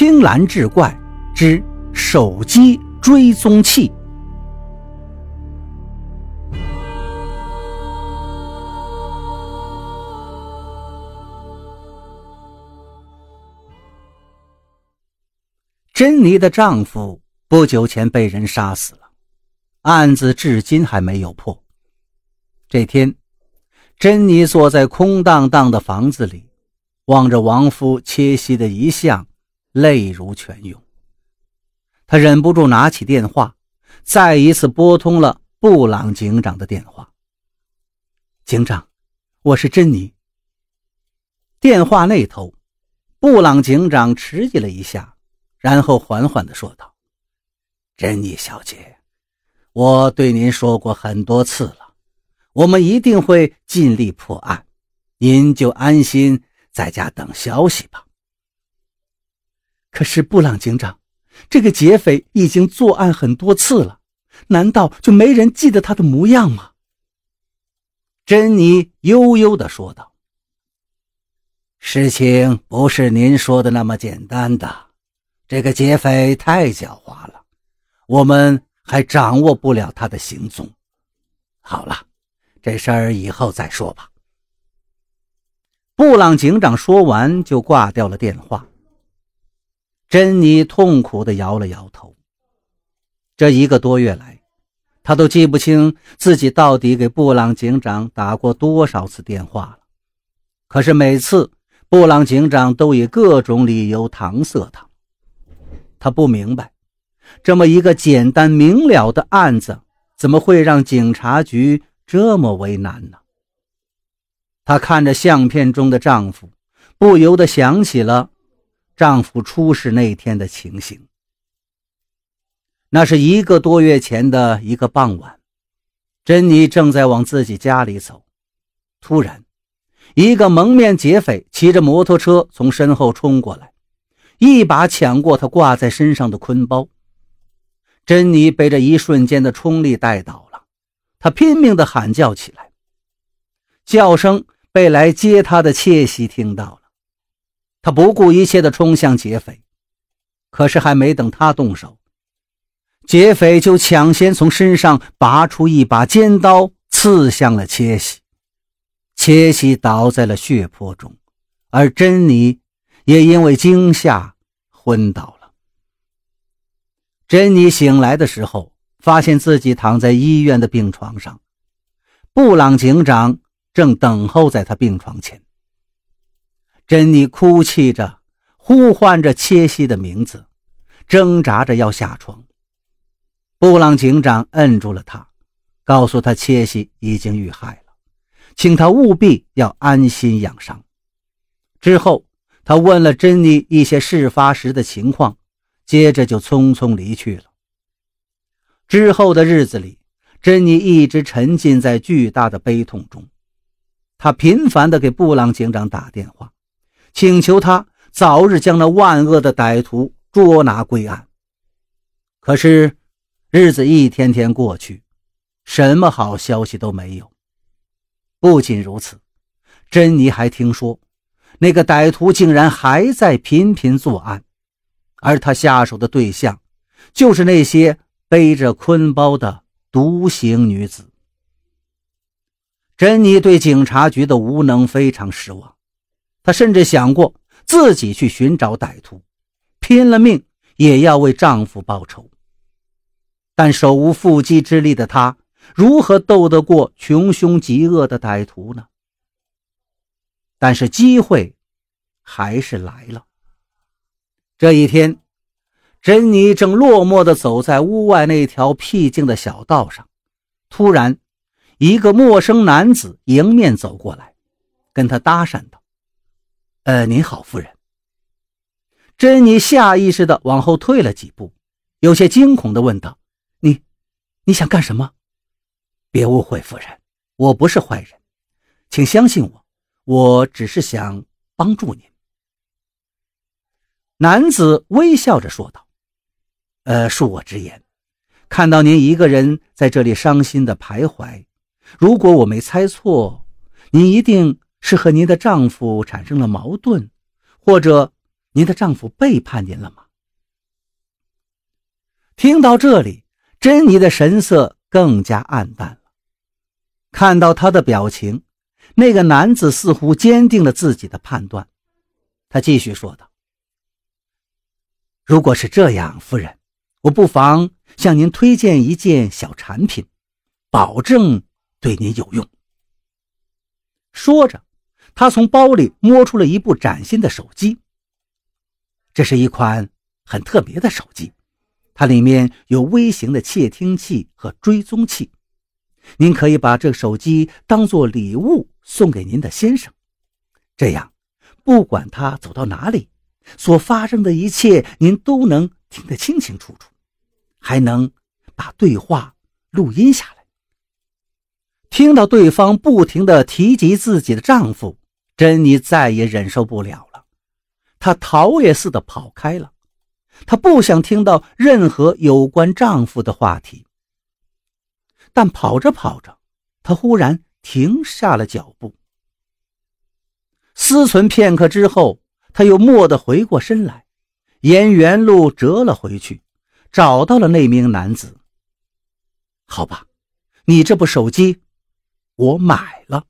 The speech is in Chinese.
青蓝志怪之手机追踪器。珍妮的丈夫不久前被人杀死了，案子至今还没有破。这天，珍妮坐在空荡荡的房子里，望着亡夫切西的遗像，泪如泉涌。他忍不住拿起电话，再一次拨通了布朗警长的电话。警长，我是珍妮。电话那头，布朗警长迟疑了一下。然后缓缓地说道：“珍妮小姐，我对您说过很多次了，我们一定会尽力破案，您就安心在家等消息吧。”可是布朗警长，这个劫匪已经作案很多次了，难道就没人记得他的模样吗？”珍妮悠悠地说道：“事情不是您说的那么简单的。”这个劫匪太狡猾了，我们还掌握不了他的行踪。好了，这事儿以后再说吧。布朗警长说完就挂掉了电话。珍妮痛苦地摇了摇头。这一个多月来，她都记不清自己到底给布朗警长打过多少次电话了。可是每次，布朗警长都以各种理由搪塞他。他不明白，这么一个简单明了的案子，怎么会让警察局这么为难呢？她看着相片中的丈夫，不由得想起了丈夫出事那天的情形。那是一个多月前的一个傍晚，珍妮正在往自己家里走，突然，一个蒙面劫匪骑着摩托车从身后冲过来。一把抢过他挂在身上的坤包，珍妮被这一瞬间的冲力带倒了，她拼命地喊叫起来，叫声被来接她的窃喜听到了，他不顾一切地冲向劫匪，可是还没等他动手，劫匪就抢先从身上拔出一把尖刀，刺向了切西，切西倒在了血泊中，而珍妮。也因为惊吓昏倒了。珍妮醒来的时候，发现自己躺在医院的病床上，布朗警长正等候在他病床前。珍妮哭泣着，呼唤着切西的名字，挣扎着要下床。布朗警长摁住了他，告诉他切西已经遇害了，请他务必要安心养伤。之后。他问了珍妮一些事发时的情况，接着就匆匆离去了。之后的日子里，珍妮一直沉浸在巨大的悲痛中。她频繁地给布朗警长打电话，请求他早日将那万恶的歹徒捉拿归案。可是，日子一天天过去，什么好消息都没有。不仅如此，珍妮还听说。那个歹徒竟然还在频频作案，而他下手的对象就是那些背着坤包的独行女子。珍妮对警察局的无能非常失望，她甚至想过自己去寻找歹徒，拼了命也要为丈夫报仇。但手无缚鸡之力的她，如何斗得过穷凶极恶的歹徒呢？但是机会还是来了。这一天，珍妮正落寞地走在屋外那条僻静的小道上，突然，一个陌生男子迎面走过来，跟她搭讪道：“呃，您好，夫人。”珍妮下意识地往后退了几步，有些惊恐地问道：“你，你想干什么？”“别误会，夫人，我不是坏人，请相信我。”我只是想帮助您。”男子微笑着说道，“呃，恕我直言，看到您一个人在这里伤心的徘徊，如果我没猜错，您一定是和您的丈夫产生了矛盾，或者您的丈夫背叛您了吗？”听到这里，珍妮的神色更加暗淡了。看到他的表情，那个男子似乎坚定了自己的判断。他继续说道：“如果是这样，夫人，我不妨向您推荐一件小产品，保证对您有用。”说着，他从包里摸出了一部崭新的手机。这是一款很特别的手机，它里面有微型的窃听器和追踪器。您可以把这手机当做礼物送给您的先生，这样。不管他走到哪里，所发生的一切您都能听得清清楚楚，还能把对话录音下来。听到对方不停地提及自己的丈夫，珍妮再也忍受不了了，她逃也似的跑开了。她不想听到任何有关丈夫的话题。但跑着跑着，她忽然停下了脚步。思忖片刻之后，他又蓦地回过身来，沿原路折了回去，找到了那名男子。好吧，你这部手机，我买了。